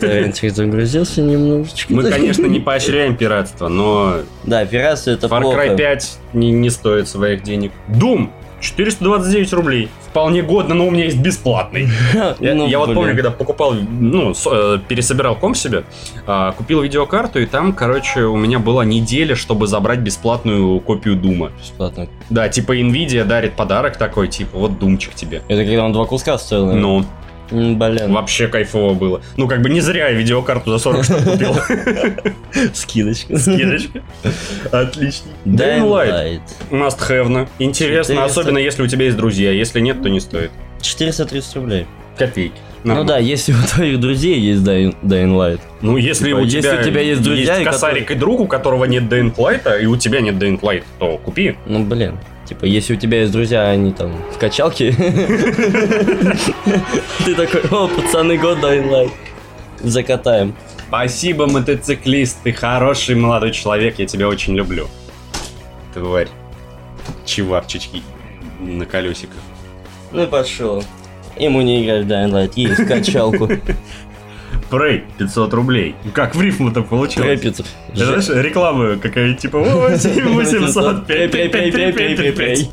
торрентик загрузился немножечко. Мы, конечно, не поощряем пиратство, но Да, пиратство это Far плохо. Cry 5 не, не стоит своих денег. Doom 429 рублей. Вполне годно, но у меня есть бесплатный. Я, Ну, я вот помню, когда покупал, ну, э, пересобирал комп себе, а, купил видеокарту, и там, короче, у меня была неделя, чтобы забрать бесплатную копию Дума. Бесплатно. Да, типа Nvidia дарит подарок такой, типа, вот Думчик тебе. Это когда он два куска стоил, наверное? Ну, Блин. вообще кайфово было. Ну, как бы не зря я видеокарту за 40 штук купил. Скидочка. Скидочка. Отлично. Dying. Must have. Интересно, 400. особенно если у тебя есть друзья. Если нет, то не стоит. 430 рублей. Копейки. Ну да, если у твоих друзей есть Dying, Light. Ну, если Типа, у если тебя, у тебя есть друзья, и косарик и друг, у которого нет Dying Light, и у тебя нет Dying Light, то купи. Ну блин. Типа, если у тебя есть друзья, они там в качалке. Ты такой, о, пацаны, год Dying Light. Закатаем. Спасибо, мотоциклист, ты хороший молодой человек, я тебя очень люблю. Тварь. Чевапчички на колесиках. Ну и пошел. Ему не играть в Dying Light, есть в качалку. Прей, 500 рублей. Как в рифму-то получилось? Трэпицу. Это знаешь, реклама какая-нибудь типа 8 800 Прей, прей, прей, прей, прей, прей, прей.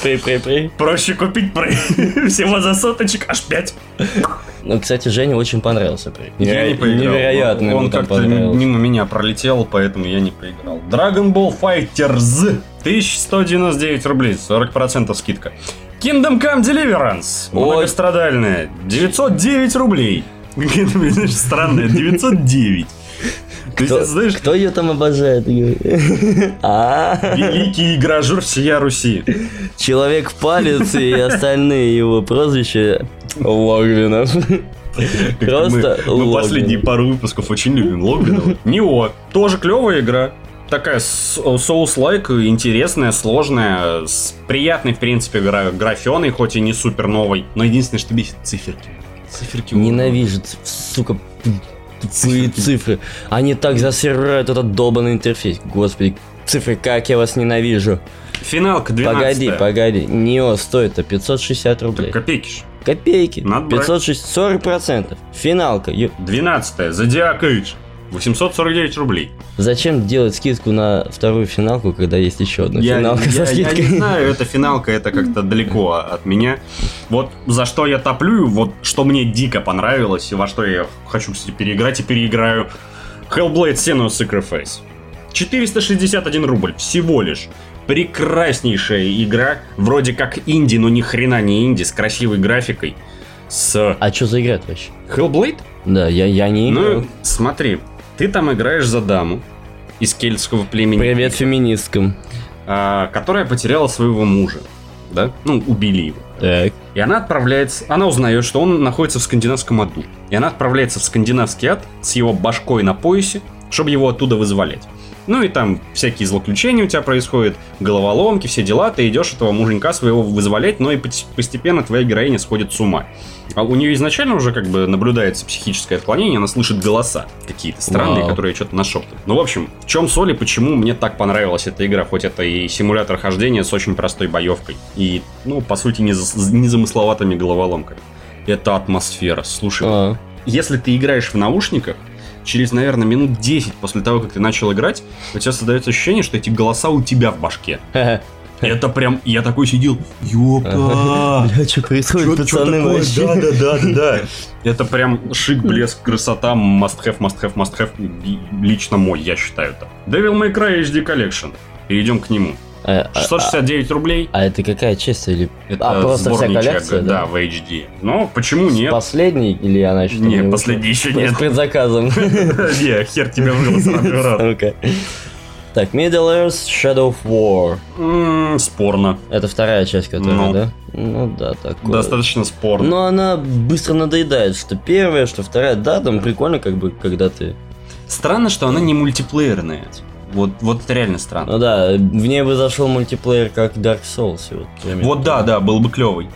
Прей, прей, прей. Проще купить прей. Всего за соточек аж 5. Ну, кстати, Жене очень понравился прей. Я не поиграл. Невероятно Он как-то мимо меня пролетел, поэтому я не поиграл. Dragon Ball Fighters 1199 рублей, 40% скидка. Kingdom Come Deliverance, Ой. многострадальная, 909 рублей. Какая-то, знаешь, странная, 909. То есть, Кто, знаешь, кто ее там обожает? А, великий игражур всея Руси. Человек палец и остальные его прозвища Логвинов. Просто мы, мы последние пару выпусков очень любим Логвинова. Нео, тоже клевая игра. Такая соус-лайк, интересная, сложная, с приятной, в принципе, гра графеной, хоть и не супер новой. Но единственное, что бесит, циферки. Циферки. Ненавижу, сука, тупые цифры. Они так засирают этот долбанный интерфейс. Господи, цифры, как я вас ненавижу. Финалка 12 Погоди, погоди. Нео стоит-то 560 рублей. Копейки ж. Копейки. Надо брать. 560, 40 процентов. Финалка. Ё- 12 Зодиак Эйдж. 849 рублей. Зачем делать скидку на вторую финалку, когда есть еще одна Я, финалка я- со я скидкой? не знаю, эта финалка, это как-то далеко от меня. Вот за что я топлю, вот что мне дико понравилось, и во что я хочу, кстати, переиграть и переиграю. Hellblade Senua's Sacrifice. 461 рубль всего лишь. Прекраснейшая игра, вроде как инди, но ни хрена не инди, с красивой графикой. С А что за игра вообще? Hellblade? Да, я, я не играл. Ну, смотри, ты там играешь за даму из кельтского племени. Привет феминисткам. а, которая потеряла своего мужа. Да? Ну, убили его. Так. И она отправляется, она узнает, что он находится в скандинавском аду. И она отправляется в скандинавский ад с его башкой на поясе, чтобы его оттуда вызволять. Ну и там всякие злоключения у тебя происходят, головоломки, все дела, ты идешь этого муженька своего вызволять, но и постепенно твоя героиня сходит с ума. А у нее изначально уже как бы наблюдается психическое отклонение, она слышит голоса какие-то странные, Вау. которые что-то нашептывают. Ну, в общем, в чем соль и почему мне так понравилась эта игра, хоть это и симулятор хождения с очень простой боевкой и, ну, по сути, неза- незамысловатыми головоломками. Это атмосфера. Слушай, А, если ты играешь в наушниках, через, наверное, минут 10 после того, как ты начал играть, у тебя создается ощущение, что эти голоса у тебя в башке. это прям, я такой сидел, ёпта! Бля, что происходит, пацаны, вообще? Да, да, да, да. Это прям шик, блеск, красота, must have, must have, must have. Лично мой, я считаю это. Devil May Cry HD Collection. Перейдем к нему. А, а- 669 рублей. а это какая часть или Это а, просто вся коллекция, да, да? в HD. Но почему нет? последний или она еще? Не, не последний еще С нет. предзаказом. Не, хер тебе в. Так, Middle Earth Shadow of War. Спорно. Это вторая часть, которая, Ну. да? Ну да, такое. Достаточно спорно. Но она быстро надоедает, что первая, что вторая. Да, там прикольно, как бы, когда ты... Странно, что она не мультиплеерная. Вот, вот это реально странно. Ну да, в ней бы зашел мультиплеер, как Dark Souls. Вот, примерно. Вот да, да, был бы клевый.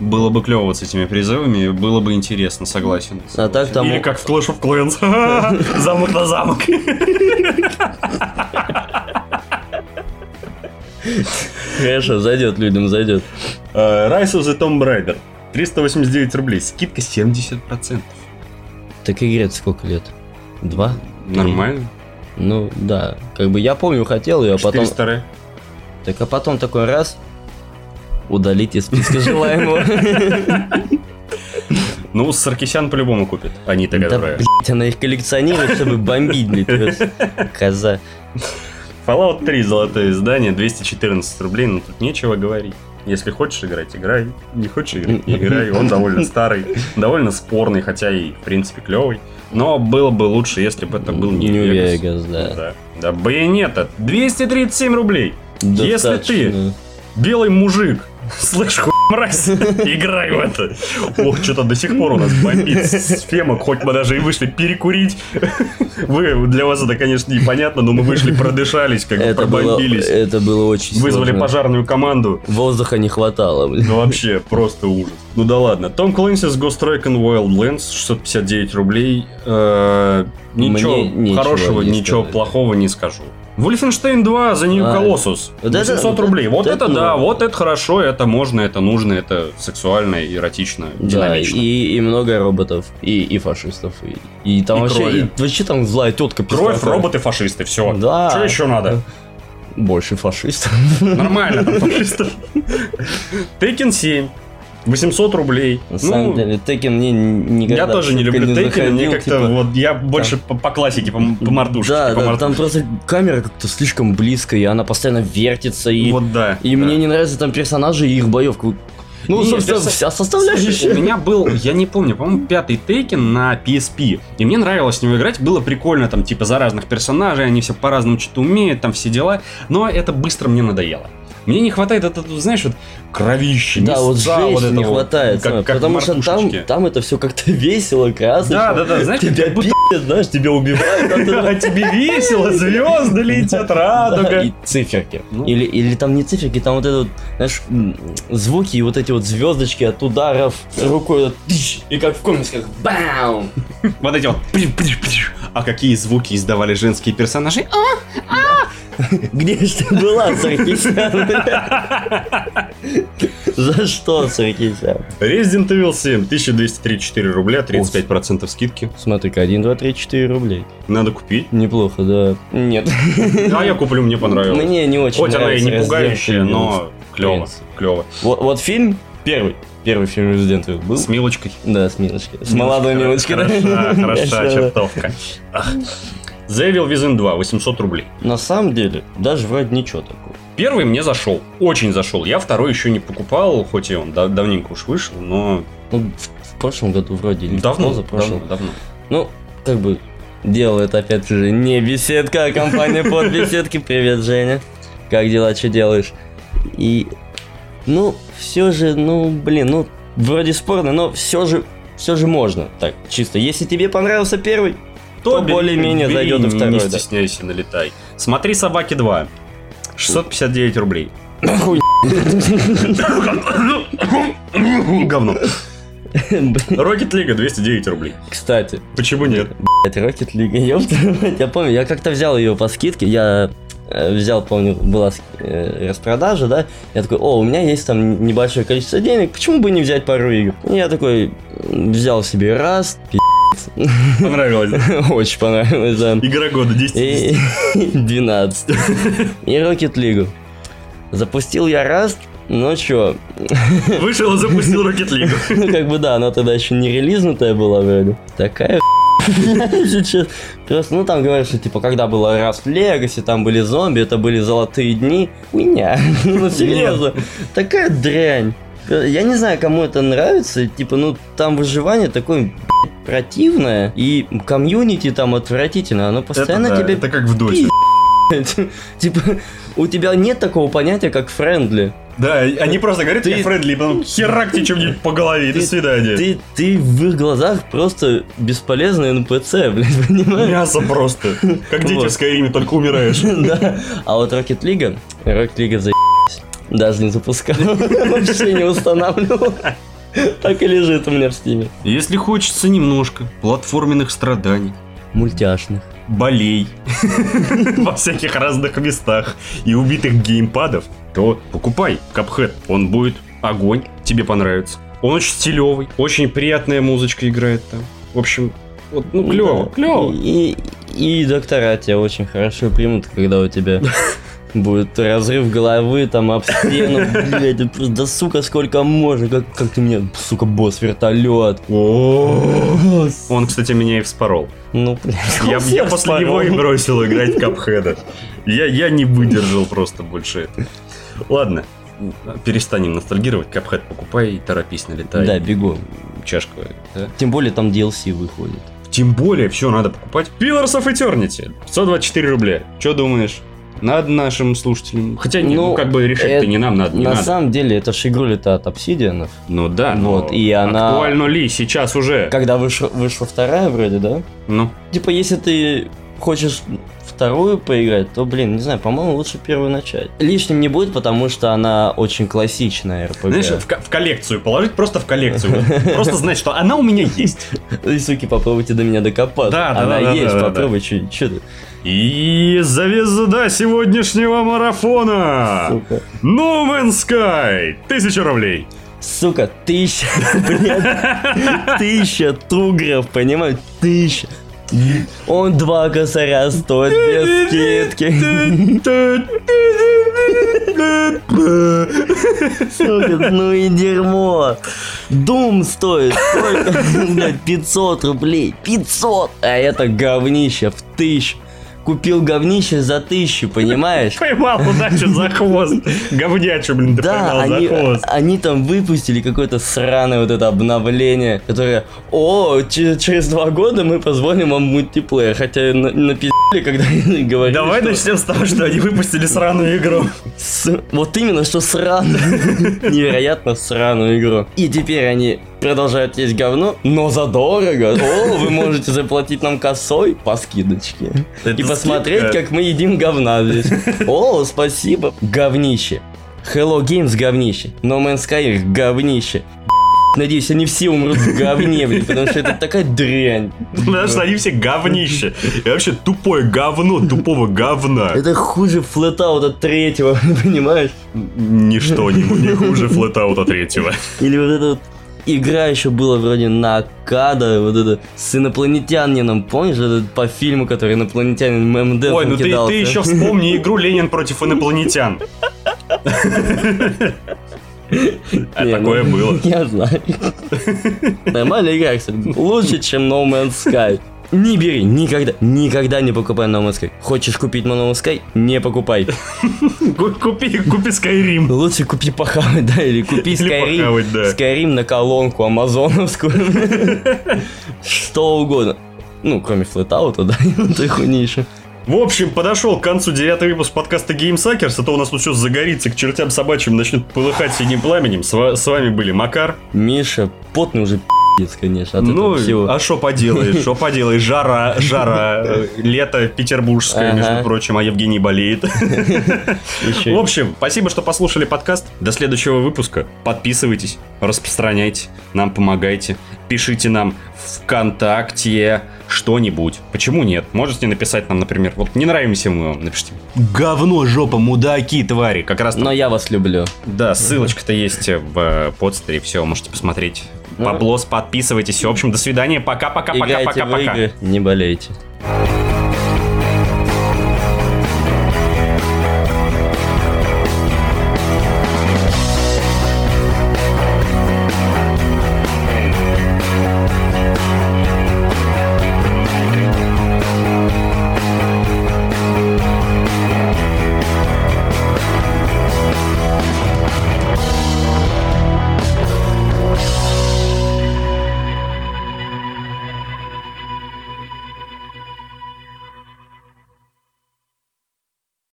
Было бы клево с этими призывами, было бы интересно, согласен. А так там... Или как в Clash of Clans. Замок на замок. Хорошо, зайдет людям, зайдет. Э, Rise of the Tomb Raider. 389 рублей. Скидка 70%. Так игре сколько лет? Два? Нормально. Ну да, как бы я помню, хотел ее, а потом... 400 ре. Так а потом такой раз удалить из списка желаемого. Ну, Саркисян по-любому купит. Они-то, Да, которые... блядь, она их коллекционирует, чтобы бомбить, блядь. Коза. Fallout 3 золотое издание, 214 рублей, но тут нечего говорить. Если хочешь играть, играй. Не хочешь играть, не играй. Он довольно старый, довольно спорный, хотя и, в принципе, клевый. Но было бы лучше, если бы это был не Vegas. Vegas, да. Да. Да, Байонета, 237 рублей. Если ты Достаточно. белый мужик, слышь, хуй мразь, играй в это. Ох, что-то до сих пор у нас бомбит с фемок, хоть мы даже и вышли перекурить. Вы, для вас это, конечно, непонятно, но мы вышли, продышались, как бы Это было, пробомбились. это было очень Вызвали сложно. пожарную команду. Воздуха не хватало, блин. Ну вообще, просто ужас. Ну да ладно. Том Клэнси с Ghost Recon Wildlands, 659 рублей. Э, Ничего Мне хорошего, ничего плохого не скажу. Wolfenstein 2 за New А, Colossus. вот это- 800 вот рублей. это- Вот вот это это да, ну. вот это хорошо, это можно, это нужно, это сексуально, эротично, Да, динамично. и, и много роботов, и, и фашистов. И, и там И вообще, крови. и вообще там злая тетка Кровь, роботы, фашисты, все. Да. Что еще надо? Больше фашистов. Нормально там фашистов. Tekken 7. 800 рублей. На самом Ну, деле, Текен мне никогда Я тоже не люблю Tekken, заходил, мне как-то типа, вот я больше по, по классике, по, по мордушке. Да, по да, мордушке. там просто камера как-то слишком близко, и она постоянно вертится, и, Вот да. и да. мне не нравятся там персонажи и их боевка. Ну, Не, собственно, вся Слушай, составляющая. у меня был, я не помню, по-моему, пятый Тейкен на PSP. И мне нравилось с него играть, было прикольно, там, типа, за разных персонажей, они все по-разному что-то умеют, там все дела. Но это быстро мне надоело. Мне не хватает, это, знаешь, вот кровище, Да, вот жесть это не вот, хватает, как, как потому что там, там это все как-то весело, красочно. Да, да, да, знаешь, тебя будто- пи***ят, знаешь, тебя убивают. а А тебе весело, звезды летят, радуга. и циферки. Ну. Или, или там не циферки, там вот это вот, знаешь, звуки и вот эти вот звездочки от ударов рукой, вот и как в комиксах, бам! Вот эти вот. А какие звуки издавали женские персонажи? А, Где ж ты была, Саркисян? За что, Саркисян? Resident Evil 7, 1234 рубля, 35% скидки. Смотри-ка, 1, 2, 3, 4 рублей. Надо купить. Неплохо, да. Нет. А я куплю, мне понравилось. Мне не очень Хоть она и не пугающая, но клево, клево. Вот, вот фильм первый. Первый фильм Resident Evil был. С Милочкой. Да, с Милочкой. С молодой Милочкой. Хороша, хороша чертовка. The Evil Within 2, 800 рублей. На самом деле, даже вроде ничего такого. Первый мне зашел, очень зашел. Я второй еще не покупал, хоть и он да- давненько уж вышел, но Ну, в, в прошлом году вроде или давно, за прошлым. давно, давно. Ну, как бы делает опять же не беседка, а компания под беседки. Привет, Женя. Как дела, что делаешь? И, ну, все же, ну, блин, ну, вроде спорно, но все же, все же можно. Так, чисто. Если тебе понравился первый, то бери, более-менее зайдет и второй. Не да. стесняйся, налетай. Смотри «Собаки 2». 659 рублей. Говно. Rocket League 209 рублей. Кстати, Почему нет? Это Rocket League, ёпта. Я помню, я как-то взял ее по скидке, я взял, помню, была э, распродажа, да, я такой, о, у меня есть там небольшое количество денег, почему бы не взять пару игр? И я такой взял себе раз, Понравилось. очень понравилось, да. Игра года 10 И 12. И Rocket League. Запустил я раз, ну чё, Вышел и запустил Rocket League. ну как бы да, она тогда еще не релизнутая была вроде. Такая. Просто, ну там говорят, что типа, когда было Rust Legacy, там были зомби, это были золотые дни. Хуйня. Ну серьезно. Такая дрянь. Я не знаю, кому это нравится. Типа, ну там выживание такое противное. И комьюнити там отвратительно. Оно постоянно Это да, тебе это как в доте. Типа, у тебя нет такого понятия, как friendly. Да, они просто говорят, Ты- friendly, потом херак тебе чем-нибудь по голове, и до Ты- свидания. Ты, ты в их глазах просто бесполезный НПЦ, блядь, понимаешь? Мясо просто. Как дети Вот. в Скайриме, только умираешь. Да. А вот Rocket League, Rocket League заебись. Даже не запускал. Вообще не устанавливал. Так и лежит у меня в стиме. Если хочется немножко платформенных страданий, Мультяшных. Болей во всяких разных местах и убитых геймпадов, то покупай Cuphead. Он будет огонь, тебе понравится. Он очень стилевый, очень приятная музычка играет там. В общем, вот, ну, клево, Да. клево. И, и доктора тебя очень хорошо примут, когда у тебя будет разрыв головы, там, об стену, блядь, это просто, да сука, сколько можно, как, как ты меня, сука, босс, вертолет. Он, кстати, меня и вспорол. Ну, блядь, Я, я после него и бросил играть в Капхеда. Я, я не выдержал просто больше этого. Ладно, перестанем ностальгировать. Капхед покупай и торопись, налетай. Да, бегу. Чашка. да. Тем более там DLC выходит. Тем более, все надо покупать. Pillars of Eternity. 124 рубля. Что думаешь? Надо нашим слушателям. Хотя, не, ну, Ну, как бы решать-то это- не нам надо, не На надо. самом деле, это же игруля-то от Obsidian. Ну да, но Вот, и она- актуально ли сейчас уже? Когда вышла, вышла вторая вроде, да? Ну, Типа, если ты хочешь вторую поиграть, то, блин, не знаю, по-моему, лучше первую начать. Лишним не будет, потому что она очень классичная RPG. знаешь, в, ко- в коллекцию положить, просто в коллекцию. Просто знать, что она у меня есть. И, суки, попробуйте до меня докопаться. Да, да, она да, да, есть, попробуй, что ты, И звезда сегодняшнего марафона сука. No Man's Sky 1000 рублей Сука, тысяча, блядь, тысяча тугров, понимаешь, тысяча. Он два косаря стоит без скидки. Сука, ну и дерьмо. Дум стоит сколько? Блядь, 500 рублей. 500! А это говнище в тысячу. Купил говнище за тысячу, понимаешь? Поймал удачу за хвост Говнячу, блин, ты Да, поймал они, за хвост они там выпустили какое-то сраное вот это обновление, которое, о, че- через два года мы позволим вам мультиплеер, хотя на, на когда говорили, Давай что начнем с того, что они выпустили сраную игру. с- вот именно что сраную, невероятно сраную игру. И теперь они продолжают есть говно, но задорого. О, вы можете заплатить нам косой по скидочке. Это И посмотреть, скидка. как мы едим говна здесь. О, спасибо. Говнище. Hello Games говнище. No Man's Sky говнище. Надеюсь, они все умрут в говне, блин, потому что это такая дрянь. Потому что они все говнище. И вообще тупое говно тупого говна. Это хуже флетаута третьего, понимаешь? Ничто не, не хуже флетаута третьего. Или вот эта вот игра еще была вроде Накада, вот это с инопланетянином, помнишь, этот по фильму, который инопланетянин ММД Ой, ну ты, ты еще вспомни игру Ленин против инопланетян. А Не, такое ну, было. Я знаю. Нормальная игра, кстати. Лучше, чем No Man's Sky. Не бери, никогда, никогда не покупай No Man's Sky. Хочешь купить No Man's Sky? Не покупай. Ку- Купи, купи Skyrim. Лучше купи похавать, да, или купи Skyrim. похавать, да. Skyrim на колонку амазоновскую. Что угодно. Ну, кроме флетаута, да, и хуйни еще. В общем, подошел к концу девятый выпуск подкаста GameSuckers, а то у нас тут все загорится к чертям собачьим, начнет полыхать синим пламенем. С, с вами были Макар. Миша, потный уже пи***ц, конечно, от ну, всего. а что поделаешь, что поделаешь, жара, жара, э, лето петербургское, между Ага. прочим, а Евгений болеет. В общем, спасибо, что послушали подкаст. До следующего выпуска. Подписывайтесь, распространяйте, нам помогайте. Пишите нам ВКонтакте что-нибудь. Почему нет? Можете написать нам, например, вот не нравимся мы вам, напишите. Говно, жопа, мудаки, твари. Как раз Но я вас люблю. Да, ссылочка-то есть в э, подстере, все, можете посмотреть. Ну. Поблос, подписывайтесь. В общем, до свидания, пока-пока-пока-пока-пока. не болейте.